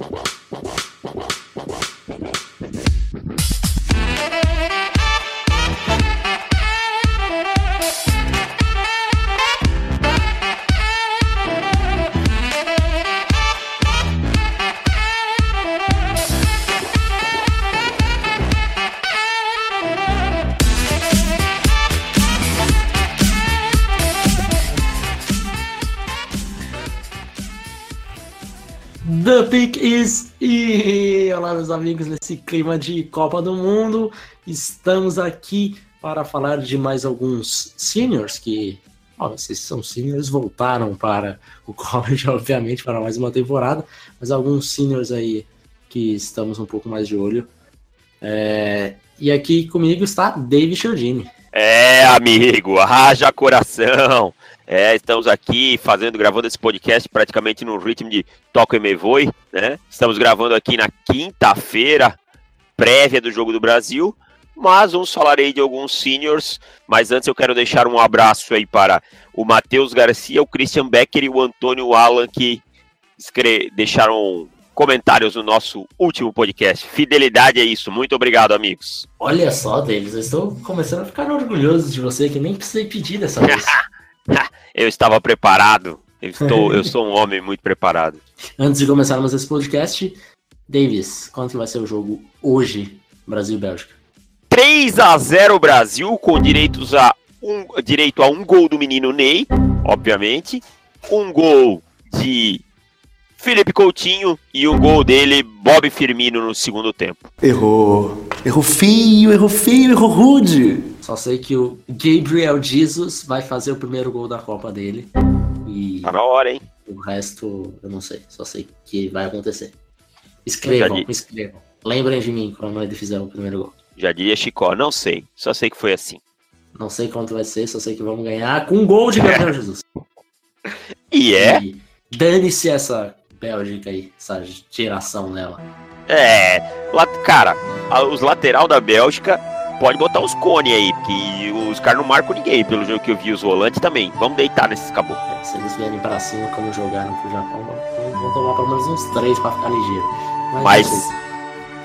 Wow. Meus amigos, nesse clima de Copa do Mundo, estamos aqui para falar de mais alguns seniors que, ó, esses são seniors, voltaram para o college, obviamente, para mais uma temporada, mas alguns seniors aí que estamos um pouco mais de olho. É, e aqui comigo está David Chiodini. É, amigo, haja coração. É, estamos aqui fazendo, gravando esse podcast praticamente no ritmo de Toco e Me Voe, né? Estamos gravando aqui na quinta-feira, prévia do Jogo do Brasil, mas vamos falar aí de alguns seniors, mas antes eu quero deixar um abraço aí para o Matheus Garcia, o Christian Becker e o Antônio Alan, que deixaram comentários no nosso último podcast. Fidelidade é isso. Muito obrigado, amigos. Olha só, Davis, eu estou começando a ficar orgulhoso de você, que nem precisei pedir dessa vez. eu estava preparado. Eu, estou, eu sou um homem muito preparado. Antes de começarmos esse podcast, Davis, quanto vai ser o jogo hoje, Brasil e Bélgica? 3 a 0 Brasil, com direitos a um, direito a um gol do menino Ney, obviamente. Um gol de Felipe Coutinho e o gol dele, Bob Firmino, no segundo tempo. Errou. Errou feio, errou feio, errou rude. Só sei que o Gabriel Jesus vai fazer o primeiro gol da Copa dele. E Tá na hora, hein? o resto eu não sei. Só sei que vai acontecer. Escrevam, escrevam. Lembrem de mim quando ele fizer o primeiro gol. Já diria Chicó, não sei. Só sei que foi assim. Não sei quanto vai ser, só sei que vamos ganhar com um gol de Gabriel Jesus. E é? E dane-se essa Bélgica aí, essa geração dela. É. cara, os lateral da Bélgica pode botar os cone aí, porque os caras não marcam ninguém, pelo jogo que eu vi, os volantes também. Vamos deitar nesses caboclos. É, se eles vierem pra cima como jogaram pro Japão, vão, tomar pelo menos uns três pra ficar ligeiro. Mas não sei.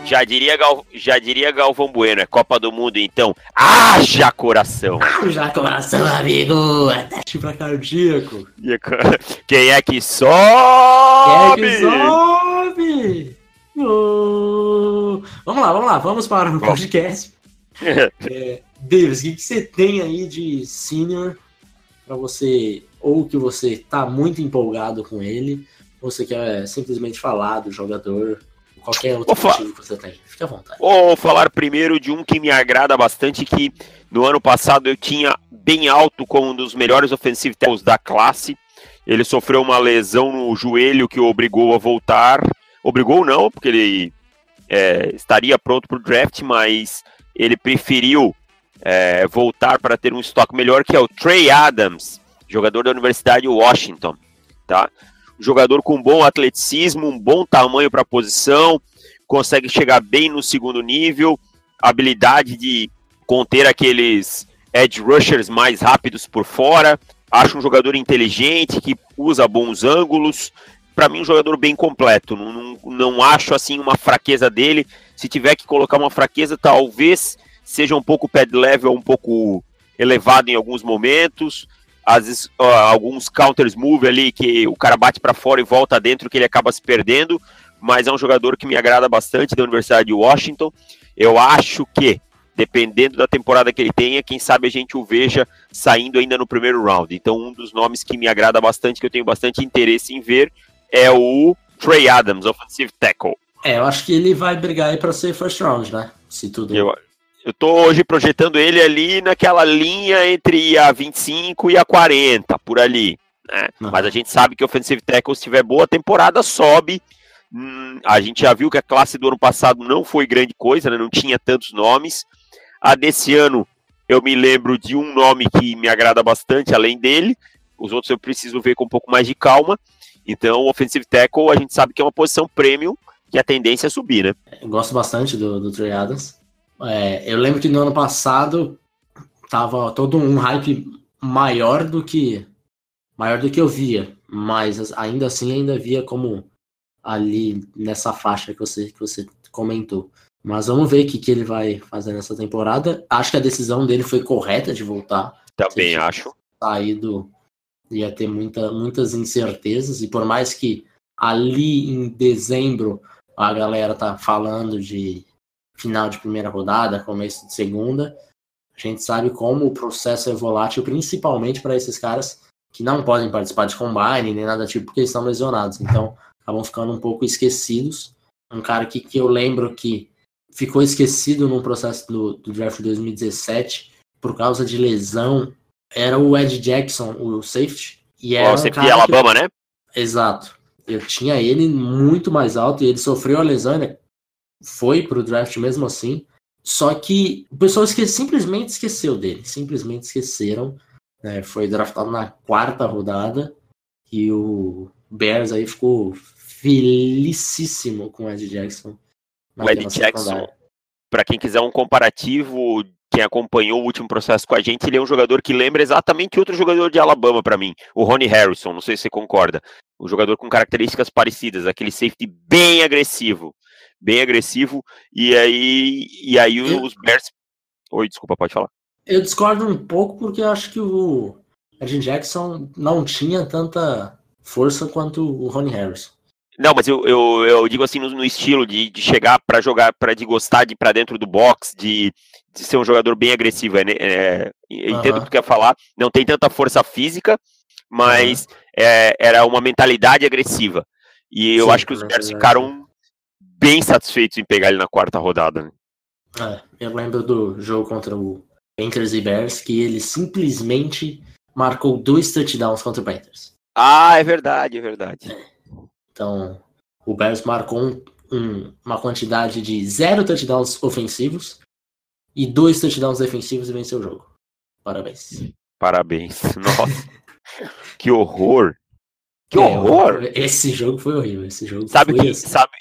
já diria, Gal, já diria Galvão Bueno, é Copa do Mundo, então. Haja coração! Já coração, amigo! É teste pra cardíaco! Quem é que sobe? que sobe! Ô, Vamos lá, vamos lá, vamos para o podcast. É, Davis, o que, que você tem aí de senior pra você, ou que você tá muito empolgado com ele, ou você quer simplesmente falar do jogador, qualquer outro Vou motivo que você tem? Fique à vontade. Vou falar primeiro de um que me agrada bastante, que no ano passado eu tinha bem alto como um dos melhores offensive tackles da classe. Ele sofreu uma lesão no joelho que o obrigou a voltar. Obrigou não, porque ele é, estaria pronto para o draft, mas ele preferiu é, voltar para ter um estoque melhor, que é o Trey Adams, jogador da Universidade de Washington. Tá? Um jogador com bom atleticismo, um bom tamanho para a posição, consegue chegar bem no segundo nível, habilidade de conter aqueles edge rushers mais rápidos por fora. Acho um jogador inteligente que usa bons ângulos. Para mim, um jogador bem completo. Não, não, não acho assim uma fraqueza dele. Se tiver que colocar uma fraqueza, talvez seja um pouco pad level, um pouco elevado em alguns momentos. Às vezes, alguns counters move ali que o cara bate para fora e volta dentro, que ele acaba se perdendo mas é um jogador que me agrada bastante da Universidade de Washington. Eu acho que, dependendo da temporada que ele tenha, quem sabe a gente o veja saindo ainda no primeiro round. Então, um dos nomes que me agrada bastante, que eu tenho bastante interesse em ver, é o Trey Adams, offensive tackle. É, eu acho que ele vai brigar aí pra ser first round, né? Se tudo. Eu, eu tô hoje projetando ele ali naquela linha entre a 25 e a 40, por ali. Né? Uhum. Mas a gente sabe que o offensive tackle, se tiver boa temporada, sobe. Hum, a gente já viu que a classe do ano passado não foi grande coisa, né? não tinha tantos nomes. A desse ano, eu me lembro de um nome que me agrada bastante, além dele. Os outros eu preciso ver com um pouco mais de calma. Então, o offensive tackle, a gente sabe que é uma posição premium, que a tendência é subir, né? Eu gosto bastante do, do Trey Adams. É, eu lembro que no ano passado tava todo um hype maior do que maior do que eu via, mas ainda assim ainda via como ali nessa faixa que você, que você comentou. Mas vamos ver o que, que ele vai fazer nessa temporada. Acho que a decisão dele foi correta de voltar. Também acho. Saído ia ter muita, muitas incertezas, e por mais que ali em dezembro a galera tá falando de final de primeira rodada, começo de segunda, a gente sabe como o processo é volátil, principalmente para esses caras que não podem participar de combine nem nada tipo, porque eles estão lesionados. Então, acabam ficando um pouco esquecidos. Um cara que, que eu lembro que ficou esquecido no processo do, do draft de 2017 por causa de lesão era o Ed Jackson, o safety. E era o safety um Alabama, que... né? Exato. Eu tinha ele muito mais alto e ele sofreu a lesão, né? foi pro draft mesmo assim. Só que o pessoal esque simplesmente esqueceu dele. Simplesmente esqueceram. Né? Foi draftado na quarta rodada. E o Bears aí ficou felicíssimo com o Ed Jackson. O Ed Jackson, para quem quiser um comparativo, quem acompanhou o último processo com a gente, ele é um jogador que lembra exatamente outro jogador de Alabama para mim, o Ronnie Harrison, não sei se você concorda. Um jogador com características parecidas, aquele safety bem agressivo, bem agressivo, e aí, e aí os Bears. Oi, desculpa, pode falar. Eu discordo um pouco porque eu acho que o Ed Jackson não tinha tanta força quanto o Ronnie Harrison. Não, mas eu, eu, eu digo assim no, no estilo de, de chegar para jogar, para de gostar de ir para dentro do box, de, de, ser um jogador bem agressivo. É, é, entendo o que tu quer falar. Não tem tanta força física, mas é, era uma mentalidade agressiva. E eu Sim, acho que os Bears ficaram bem satisfeitos em pegar ele na quarta rodada. Né? É, eu lembro do jogo contra o Panthers e Bears que ele simplesmente marcou dois touchdowns contra o Panthers. Ah, é verdade, é verdade. É. Então, o Bears marcou um, um, uma quantidade de zero touchdowns ofensivos e dois touchdowns defensivos e venceu o jogo. Parabéns. Parabéns. Nossa. que horror. Que é, horror. Esse jogo foi horrível. Esse jogo sabe que assim. sabe,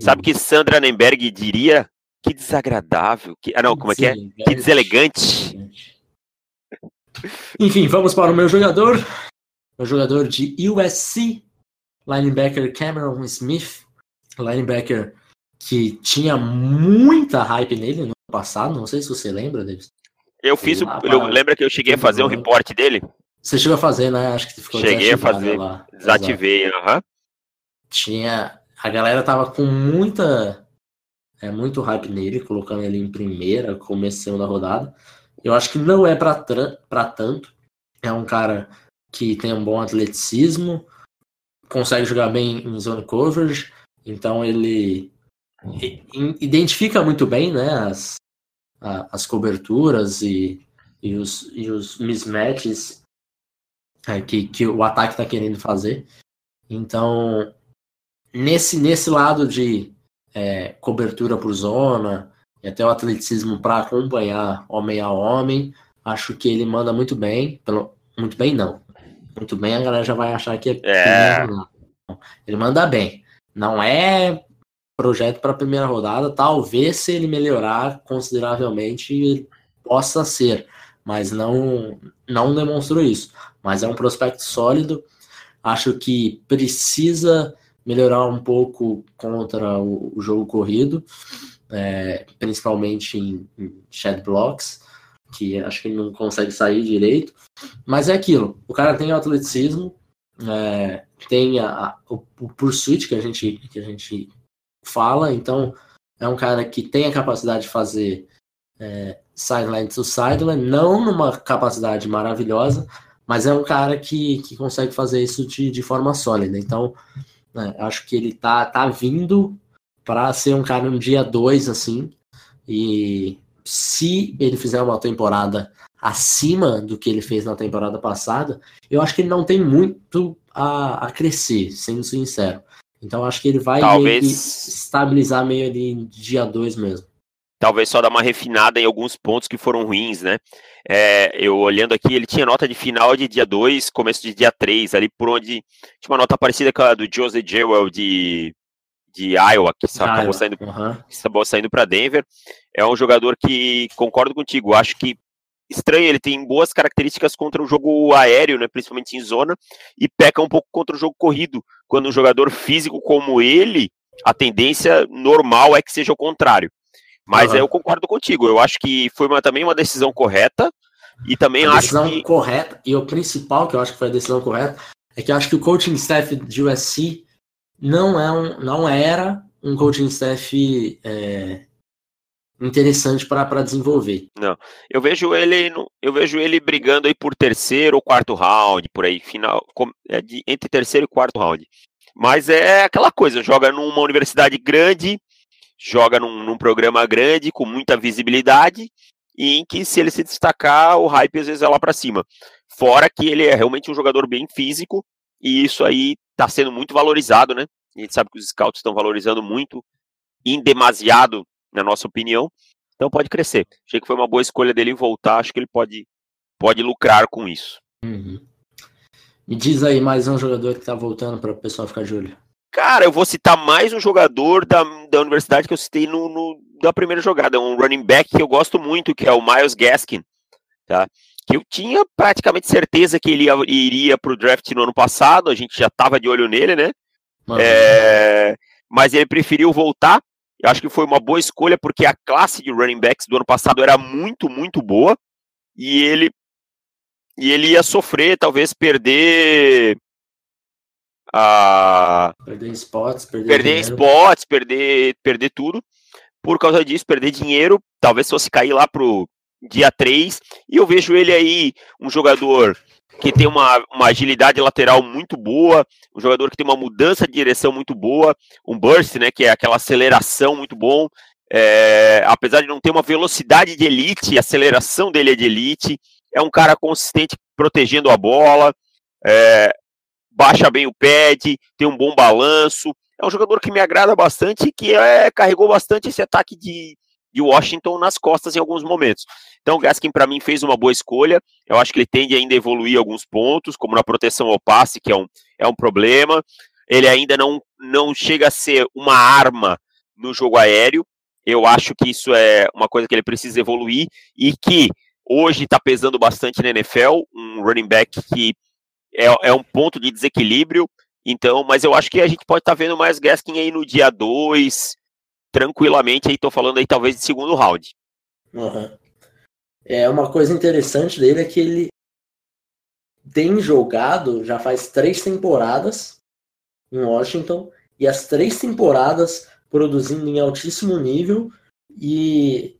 sabe que Sandra Nemberg diria? Que desagradável. Que, ah, não, como é que é? Que deselegante. Enfim, vamos para o meu jogador. Meu jogador de USC, linebacker Cameron Smith, linebacker que tinha muita hype nele no ano passado, não sei se você lembra, Davis. Eu fiz, o, eu, lembra que eu cheguei a fazer um reporte dele? Você chegou a fazer, né? Acho que ficou Cheguei a fazer, lá. desativei, aham. Uhum. Tinha, a galera tava com muita, é, muito hype nele, colocando ele em primeira, começo segunda rodada. Eu acho que não é para tanto. É um cara que tem um bom atleticismo, consegue jogar bem em zone coverage, então ele identifica muito bem né, as, as coberturas e, e, os, e os mismatches é, que, que o ataque está querendo fazer. Então, nesse, nesse lado de é, cobertura por zona e até o atleticismo para acompanhar homem a homem, acho que ele manda muito bem. Pelo, muito bem, não muito bem, a galera já vai achar que é. é. Ele manda bem. Não é projeto para a primeira rodada. Talvez, se ele melhorar consideravelmente, ele possa ser, mas não, não demonstrou isso. Mas é um prospecto sólido. Acho que precisa melhorar um pouco contra o, o jogo corrido, é, principalmente em, em shed blocks, que acho que ele não consegue sair direito. Mas é aquilo, o cara tem o atleticismo, é, tem a, o, o pursuit que a, gente, que a gente fala, então é um cara que tem a capacidade de fazer é, sideline to sideline, não numa capacidade maravilhosa, mas é um cara que, que consegue fazer isso de, de forma sólida. Então, é, acho que ele tá, tá vindo para ser um cara no dia 2, assim, e se ele fizer uma temporada acima do que ele fez na temporada passada, eu acho que ele não tem muito a, a crescer, sendo sincero. Então acho que ele vai Talvez... estabilizar meio ali dia 2 mesmo. Talvez só dar uma refinada em alguns pontos que foram ruins, né? É, eu olhando aqui, ele tinha nota de final de dia 2, começo de dia 3, ali por onde tinha uma nota parecida com a do Jose Jewell de, de Iowa, que acabou saindo, uhum. acabou saindo para Denver. É um jogador que, concordo contigo, acho que estranho, ele tem boas características contra o jogo aéreo, né, principalmente em zona, e peca um pouco contra o jogo corrido. Quando um jogador físico como ele, a tendência normal é que seja o contrário. Mas uhum. eu concordo contigo, eu acho que foi uma, também uma decisão correta, e também a acho decisão que... correta, e o principal que eu acho que foi a decisão correta, é que eu acho que o coaching staff de USC não, é um, não era um coaching staff é, interessante para desenvolver. Não, eu vejo ele eu vejo ele brigando aí por terceiro ou quarto round, por aí, final é entre terceiro e quarto round. Mas é aquela coisa, joga numa universidade grande, joga num, num programa grande com muita visibilidade e em que se ele se destacar, o hype às vezes é lá para cima. Fora que ele é realmente um jogador bem físico e isso aí está sendo muito valorizado, né? A gente sabe que os scouts estão valorizando muito, em demasiado, na nossa opinião. Então pode crescer. Achei que foi uma boa escolha dele voltar. Acho que ele pode, pode lucrar com isso. Uhum. Me diz aí mais um jogador que está voltando para o pessoal ficar de olho. Cara, eu vou citar mais um jogador da, da universidade que eu citei no, no, da primeira jogada, um running back que eu gosto muito, que é o Miles Gaskin, tá? Que eu tinha praticamente certeza que ele ia, iria para o draft no ano passado, a gente já estava de olho nele, né? É, mas ele preferiu voltar. Eu acho que foi uma boa escolha, porque a classe de running backs do ano passado era muito, muito boa. E ele, e ele ia sofrer, talvez, perder a perder spots, perder, perder spots, perder, perder tudo. Por causa disso, perder dinheiro, talvez fosse cair lá pro dia 3. E eu vejo ele aí, um jogador que tem uma, uma agilidade lateral muito boa, um jogador que tem uma mudança de direção muito boa, um burst, né, que é aquela aceleração muito bom. É, apesar de não ter uma velocidade de elite, a aceleração dele é de elite. É um cara consistente protegendo a bola. É, baixa bem o pad, tem um bom balanço. É um jogador que me agrada bastante e que é, carregou bastante esse ataque de, de Washington nas costas em alguns momentos. Então, o Gaskin, para mim, fez uma boa escolha. Eu acho que ele tende ainda a evoluir alguns pontos, como na proteção ao passe, que é um, é um problema. Ele ainda não, não chega a ser uma arma no jogo aéreo. Eu acho que isso é uma coisa que ele precisa evoluir e que hoje está pesando bastante na NFL. Um running back que é, é um ponto de desequilíbrio. Então, mas eu acho que a gente pode estar tá vendo mais Gaskin aí no dia 2, tranquilamente. Aí tô falando aí talvez de segundo round. Uhum. É uma coisa interessante dele é que ele tem jogado já faz três temporadas em Washington e as três temporadas produzindo em altíssimo nível e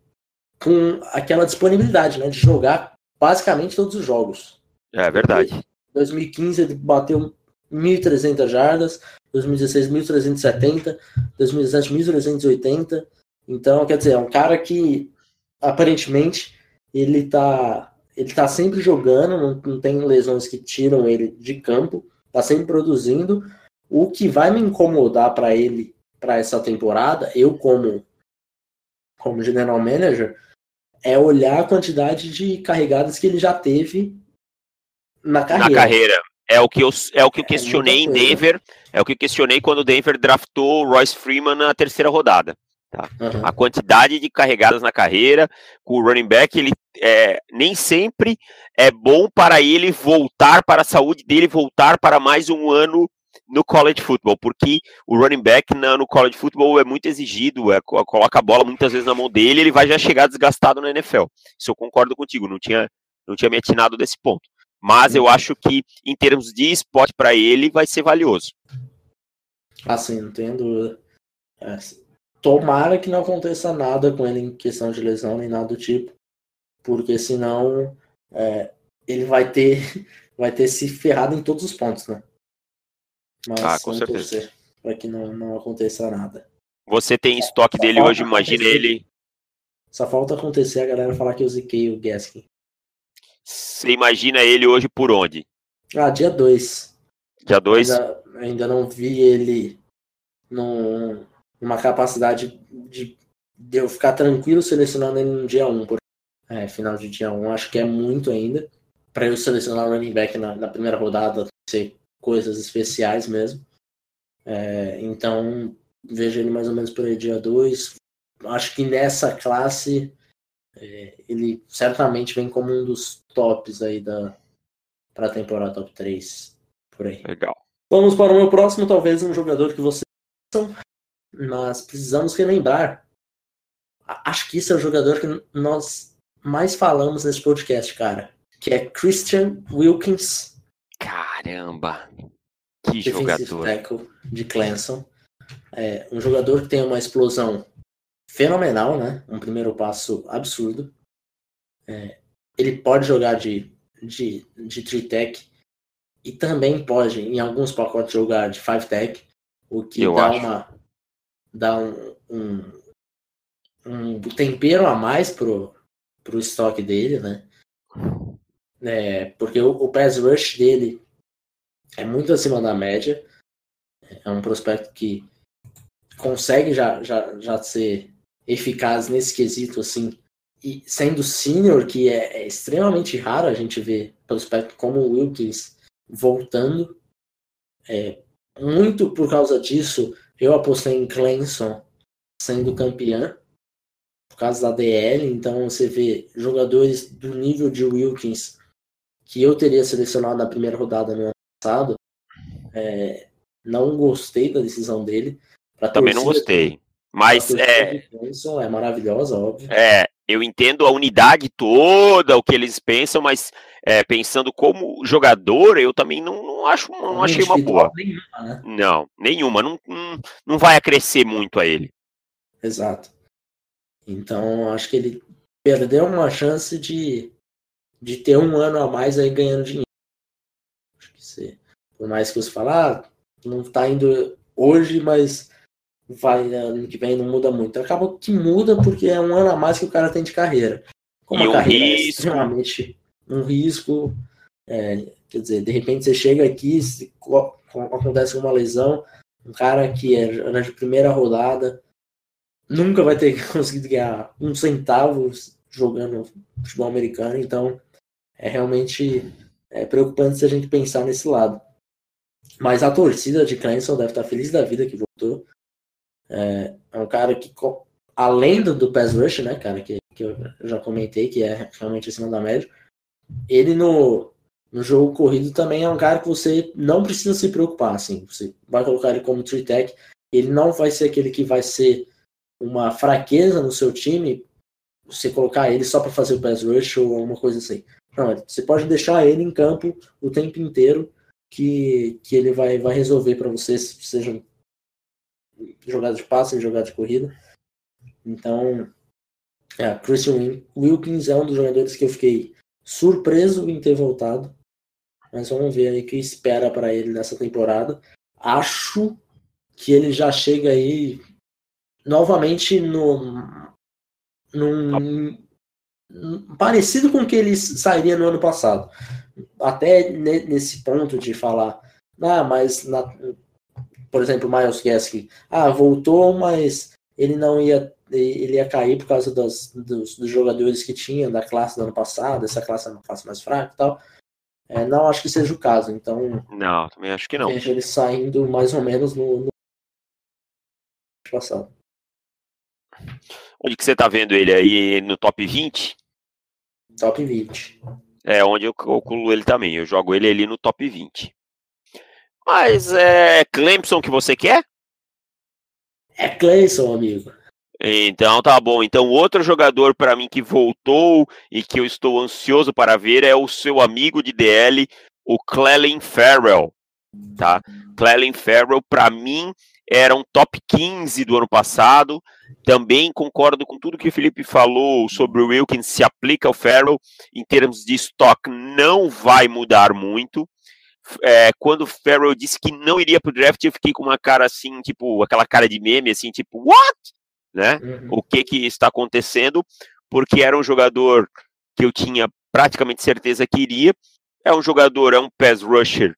com aquela disponibilidade, né, de jogar basicamente todos os jogos. É verdade. 2015 ele bateu 1.300 jardas, 2016 1.370, 2017 1.380. Então, quer dizer, é um cara que aparentemente ele tá ele tá sempre jogando, não, não tem lesões que tiram ele de campo, tá sempre produzindo. O que vai me incomodar para ele para essa temporada, eu como como general manager, é olhar a quantidade de carregadas que ele já teve na carreira. Na carreira. É o que eu, é o que eu é questionei é em Denver. É o que eu questionei quando o Denver draftou o Royce Freeman na terceira rodada. Tá? Uhum. A quantidade de carregadas na carreira, com o running back, ele é, nem sempre é bom para ele voltar para a saúde dele, voltar para mais um ano no college football, porque o running back na, no college football é muito exigido, é, coloca a bola muitas vezes na mão dele, ele vai já chegar desgastado na NFL. Isso eu concordo contigo, não tinha, não tinha me atinado desse ponto. Mas eu acho que, em termos de esporte para ele, vai ser valioso. Assim, não tenho dúvida. É, tomara que não aconteça nada com ele em questão de lesão, nem nada do tipo. Porque senão é, ele vai ter, vai ter se ferrado em todos os pontos, né? Mas ah, com certeza. Para que não, não aconteça nada. Você tem estoque dele hoje, imagina ele. Só falta acontecer a galera falar que eu ziquei o Gaskin. Você imagina ele hoje por onde? Ah, dia 2. Dia 2? Ainda, ainda, não vi ele num, numa capacidade de, de, eu ficar tranquilo selecionando ele no dia 1. Um, é, final de dia 1, um, acho que é muito ainda. Para eu selecionar o running back na, na primeira rodada, ser coisas especiais mesmo. É, então, vejo ele mais ou menos por aí dia 2. Acho que nessa classe É, ele certamente vem como um dos tops aí da para a temporada top 3 por aí. Legal. Vamos para o meu próximo, talvez um jogador que vocês são, mas precisamos relembrar. Acho que isso é o jogador que nós mais falamos nesse podcast, cara, que é Christian Wilkins. Caramba, que jogador! Tackle de Clemson. É um jogador que tem uma explosão fenomenal, né? Um primeiro passo absurdo. É, ele pode jogar de, de, de three tech e também pode, em alguns pacotes, jogar de five tech, o que Eu dá acho. uma dá um, um, um, tempero a mais pro, pro estoque dele, né? É, porque o, o pass rush dele é muito acima da média. É um prospecto que consegue já, já, já ser eficaz nesse quesito, assim, e sendo senior, que é, é extremamente raro a gente ver prospecto como o Wilkins voltando. É, muito por causa disso, eu apostei em Clemson sendo campeão, por causa da DL, então você vê jogadores do nível de Wilkins que eu teria selecionado na primeira rodada no ano passado. É, não gostei da decisão dele. Também não gostei. Mas é. é maravilhosa, óbvio. É, eu entendo a unidade toda, o que eles pensam, mas é, pensando como jogador, eu também não, não acho, não, achei uma boa. Nenhuma, né? Não, nenhuma. Não, não, não vai acrescer muito a ele. Exato. Então, acho que ele perdeu uma chance de, de ter um ano a mais aí ganhando dinheiro. Acho que você, por mais que você falar, ah, não está indo hoje, mas vai né, ano que vem não muda muito. Acaba que muda porque é um ano a mais que o cara tem de carreira. Como e a um carreira é risco. é extremamente um risco, é, quer dizer, de repente você chega aqui, se, acontece uma lesão, um cara que é na primeira rodada nunca vai ter conseguido ganhar um centavo jogando futebol americano, então é realmente é preocupante se a gente pensar nesse lado. Mas a torcida de Clemson deve estar feliz da vida que voltou. É, é um cara que, além do, do pass rush, né, cara, que, que eu já comentei, que é realmente acima da média, ele no, no jogo corrido também é um cara que você não precisa se preocupar, assim, você vai colocar ele como tree tech, ele não vai ser aquele que vai ser uma fraqueza no seu time, você colocar ele só para fazer o pass rush ou alguma coisa assim. Não, você pode deixar ele em campo o tempo inteiro que, que ele vai, vai resolver para você, seja jogada de passe, jogada de corrida. Então, é, Christian Wilkins é um dos jogadores que eu fiquei surpreso em ter voltado. Mas vamos ver aí o que espera para ele nessa temporada. Acho que ele já chega aí novamente no num, parecido com o que ele sairia no ano passado. Até nesse ponto de falar, ah, mas na, por exemplo, Miles Gaskin, ah, voltou, mas ele não ia ele ia cair por causa dos, dos, dos, jogadores que tinha da classe do ano passado, essa classe é uma classe mais fraca e tal. É, não acho que seja o caso, então. Não, também acho que não. Vejo ele saindo mais ou menos no, no passado. Onde que você tá vendo ele aí no top 20? Top 20. É, onde eu calculo ele também. Eu jogo ele ali no top 20. Mas é Clemson que você quer? É Clemson, amigo. Então tá bom. Então outro jogador para mim que voltou e que eu estou ansioso para ver é o seu amigo de DL, o Clelin Farrell, tá? Clelin Farrell para mim era um top 15 do ano passado. Também concordo com tudo que o Felipe falou sobre o Wilkins se aplica ao Farrell em termos de estoque não vai mudar muito é, quando o Farrell disse que não iria pro draft, eu fiquei com uma cara assim, tipo, aquela cara de meme, assim, tipo, what? Né? Uhum. O que que está acontecendo? Porque era um jogador que eu tinha praticamente certeza que iria. É um jogador, é um pass rusher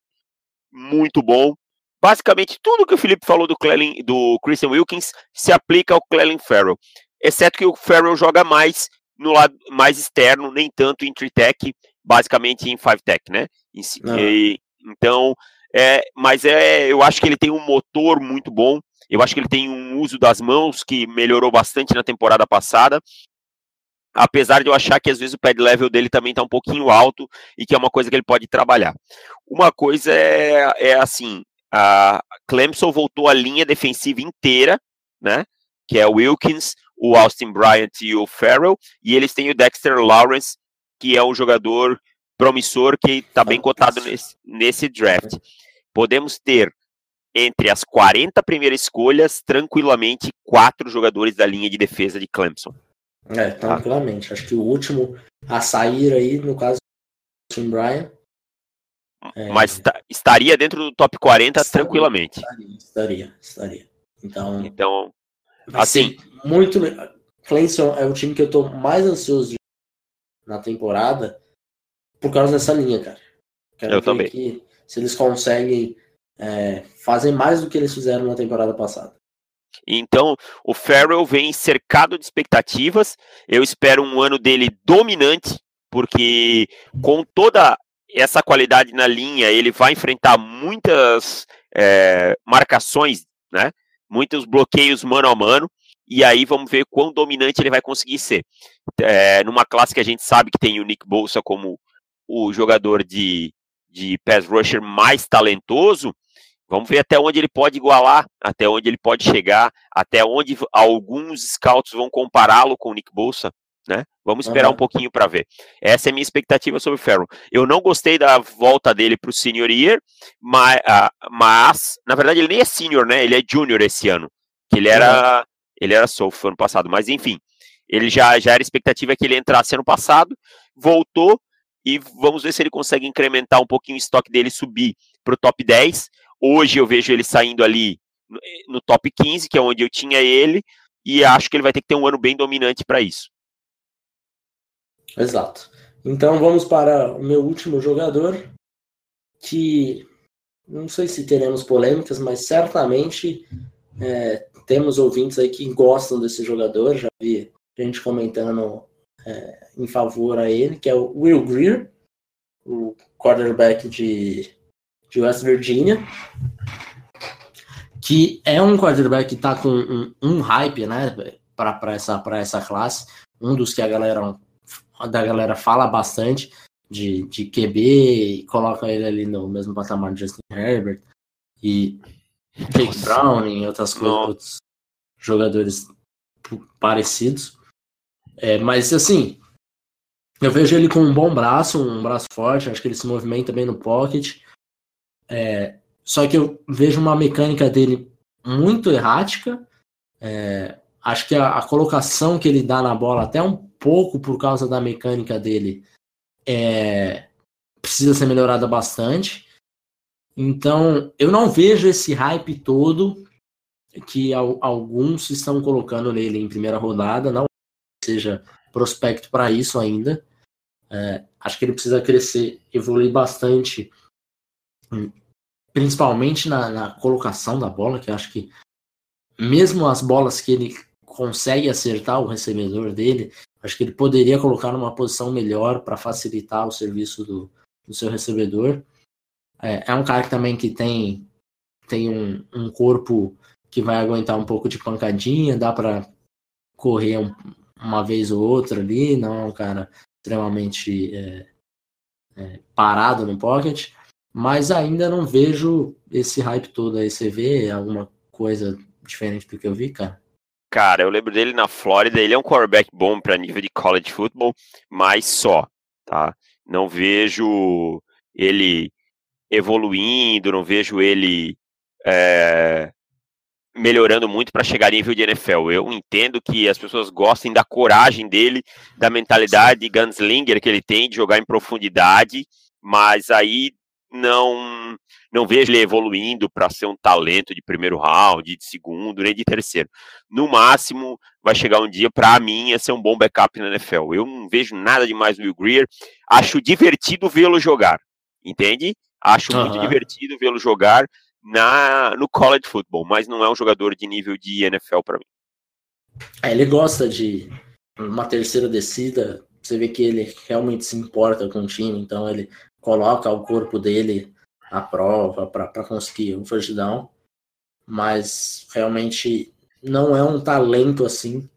muito bom. Basicamente, tudo que o Felipe falou do, Clelin, do Christian Wilkins se aplica ao Clelin Farrell. Exceto que o Farrell joga mais no lado mais externo, nem tanto em 3-tech, basicamente em 5-tech, né? E, então, é, mas é, eu acho que ele tem um motor muito bom. Eu acho que ele tem um uso das mãos que melhorou bastante na temporada passada. apesar de eu achar que às vezes o pad level dele também está um pouquinho alto e que é uma coisa que ele pode trabalhar. Uma coisa é, é assim, a Clemson voltou a linha defensiva inteira, né? Que é o Wilkins, o Austin Bryant e o Farrell, e eles têm o Dexter Lawrence, que é um jogador promissor que está bem cotado nesse, nesse draft. Podemos ter entre as 40 primeiras escolhas, tranquilamente, quatro jogadores da linha de defesa de Clemson. É, tranquilamente. Acho que o último a sair aí, no caso do Tim Bryan. É... Mas estaria dentro do top 40 estaria, tranquilamente. Estaria, estaria, estaria. Então, então assim, muito. Clemson é o time que eu tô mais ansioso de... na temporada por causa dessa linha, cara. Quero eu também. Que, se eles conseguem é, fazer mais do que eles fizeram na temporada passada. Então, o Farrell vem cercado de expectativas. Eu espero um ano dele dominante, porque com toda essa qualidade na linha, ele vai enfrentar muitas é, marcações, né? Muitos bloqueios mano a mano. E aí vamos ver quão dominante ele vai conseguir ser. É, numa classe que a gente sabe que tem o Nick Bolsa como o jogador de, de pass rusher mais talentoso, Vamos ver até onde ele pode igualar, até onde ele pode chegar, até onde alguns scouts vão compará-lo com o Nick Bolsa, né? Vamos esperar uhum. um pouquinho para ver. Essa é a minha expectativa sobre o Ferro. Eu não gostei da volta dele para o senior year, mas, uh, mas, na verdade ele nem é senior, né? Ele é junior esse ano, que ele era, uhum. ele era sophomore ano passado, mas enfim, ele já já era expectativa que ele entrasse ano passado, voltou e vamos ver se ele consegue incrementar um pouquinho o estoque dele, subir para o top 10 Hoje eu vejo ele saindo ali no top 15, que é onde eu tinha ele, e acho que ele vai ter que ter um ano bem dominante para isso. Exato. Então vamos para o meu último jogador, que não sei se teremos polêmicas, mas certamente é, temos ouvintes aí que gostam desse jogador. Já vi gente comentando é, em favor a ele, que é o Will Greer, o quarterback de de West Virginia, que é um quarterback que está com um, um, hype, né, para essa, essa classe, um dos que a galera, da galera fala bastante de, de QB e coloca ele ali no mesmo patamar de Justin Herbert e Jake Brown e outras coisas, outros jogadores parecidos. É, mas assim, eu vejo ele com um bom braço, um braço forte, acho que ele se movimenta bem no pocket. É, só que eu vejo uma mecânica dele muito errática. É, acho que a, a, colocação que ele dá na bola, até um pouco por causa da mecânica dele, é, precisa ser melhorada bastante. Então, eu não vejo esse hype todo que alguns estão colocando nele em primeira rodada, não seja prospecto para isso ainda. É, acho que ele precisa crescer, evoluir bastante principalmente na, na, colocação da bola, que acho que mesmo as bolas que ele consegue acertar o recebedor dele, acho que ele poderia colocar numa posição melhor para facilitar o serviço do, do seu recebedor. É, é, um cara que também que tem, tem um, um, corpo que vai aguentar um pouco de pancadinha, dá para correr um, uma vez ou outra ali, não é um cara extremamente é, é, parado no pocket mas ainda não vejo esse hype todo aí. Você vê alguma coisa diferente do que eu vi, cara? Cara, eu lembro dele na Flórida, ele é um quarterback bom para nível de college football, mas só, tá? Não vejo ele evoluindo, não vejo ele é, melhorando muito para chegar a nível de NFL. Eu entendo que as pessoas gostem da coragem dele, da mentalidade de gunslinger que ele tem de jogar em profundidade, mas aí não não vejo ele evoluindo para ser um talento de primeiro round, de segundo, nem de terceiro. No máximo, vai chegar um dia, para mim, a ser um bom backup na NFL. Eu não vejo nada demais no Will Greer. Acho divertido vê-lo jogar, entende? Acho uhum. muito divertido vê-lo jogar na, no college football, mas não é um jogador de nível de NFL para mim. É, ele gosta de uma terceira descida, você vê que ele realmente se importa com o time, então ele coloca o corpo dele à prova para conseguir um first down, mas realmente não é um talento assim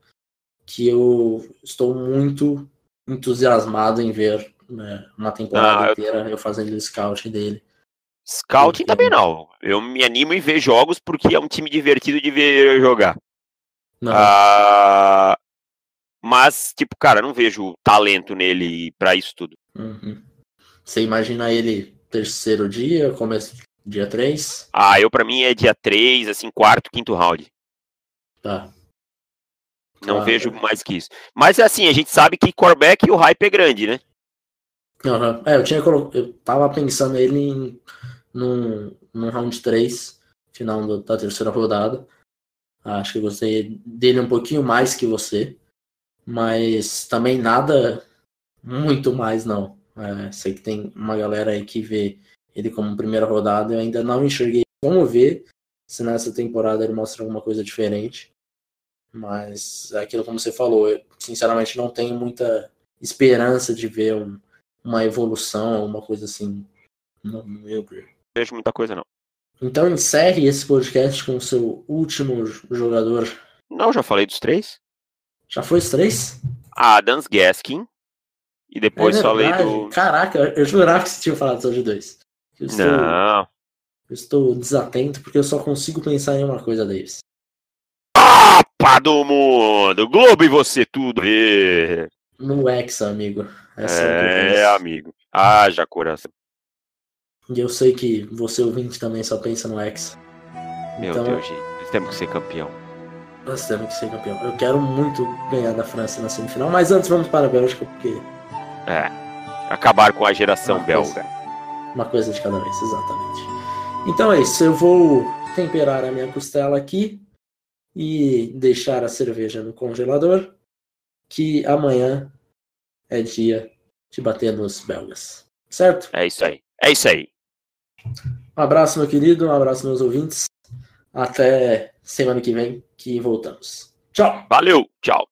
que eu estou muito entusiasmado em ver né, uma temporada Ah, eu- inteira eu fazendo o scout dele. Scouting Porque- também não. Eu me animo em ver jogos porque é um time divertido de ver jogar. Não, Ah, mas, tipo, cara, não vejo talento nele pra isso tudo. uhum. Você imagina ele terceiro dia, começo dia 3? Ah, eu pra mim é dia 3, assim, quarto, quinto round. Tá. Não Claro. vejo mais que isso. Mas assim, a gente sabe que quarterback e o hype é grande, né? Aham. É, eu tinha eu tava pensando ele em num, num round 3, final do- da terceira rodada. Acho que gostei dele um pouquinho mais que você. Mas também nada muito mais, não. É, sei que tem uma galera aí que vê ele como primeira rodada. Eu ainda não enxerguei. Vamos ver se nessa temporada ele mostra alguma coisa diferente. Mas é aquilo como você falou, eu sinceramente não tenho muita esperança de ver um- uma evolução, alguma coisa assim no meu career. Não vejo muita coisa, não. Então encerre esse podcast com o seu último jogador. Não, já falei dos três. Já foi os três? Adams, Gaskin. E depois É falei do. Caraca, eu jurava que você tinha falado só de dois. Eu estou, Não. eu estou desatento porque eu só consigo pensar em uma coisa, Davis. Copa do Mundo! Globo e você tudo. É, No Hexa, amigo. Essa é, é amigo. Haja coração. E eu sei que você ouvinte também só pensa no Hexa. Meu Então- Deus, gente. Nós temos que ser campeão. Nós temos que ser campeão. Eu quero muito ganhar da França na semifinal, mas antes vamos para a Bélgica, porque É. Acabar com a geração Uma coisa. belga. Uma coisa de cada vez, exatamente. Então é isso, eu vou temperar a minha costela aqui e deixar a cerveja no congelador, que amanhã é dia de bater nos belgas. Certo? É isso aí. É isso aí. Um abraço, meu querido, um abraço, meus ouvintes. Até semana que vem, que voltamos. Tchau! Valeu. Tchau.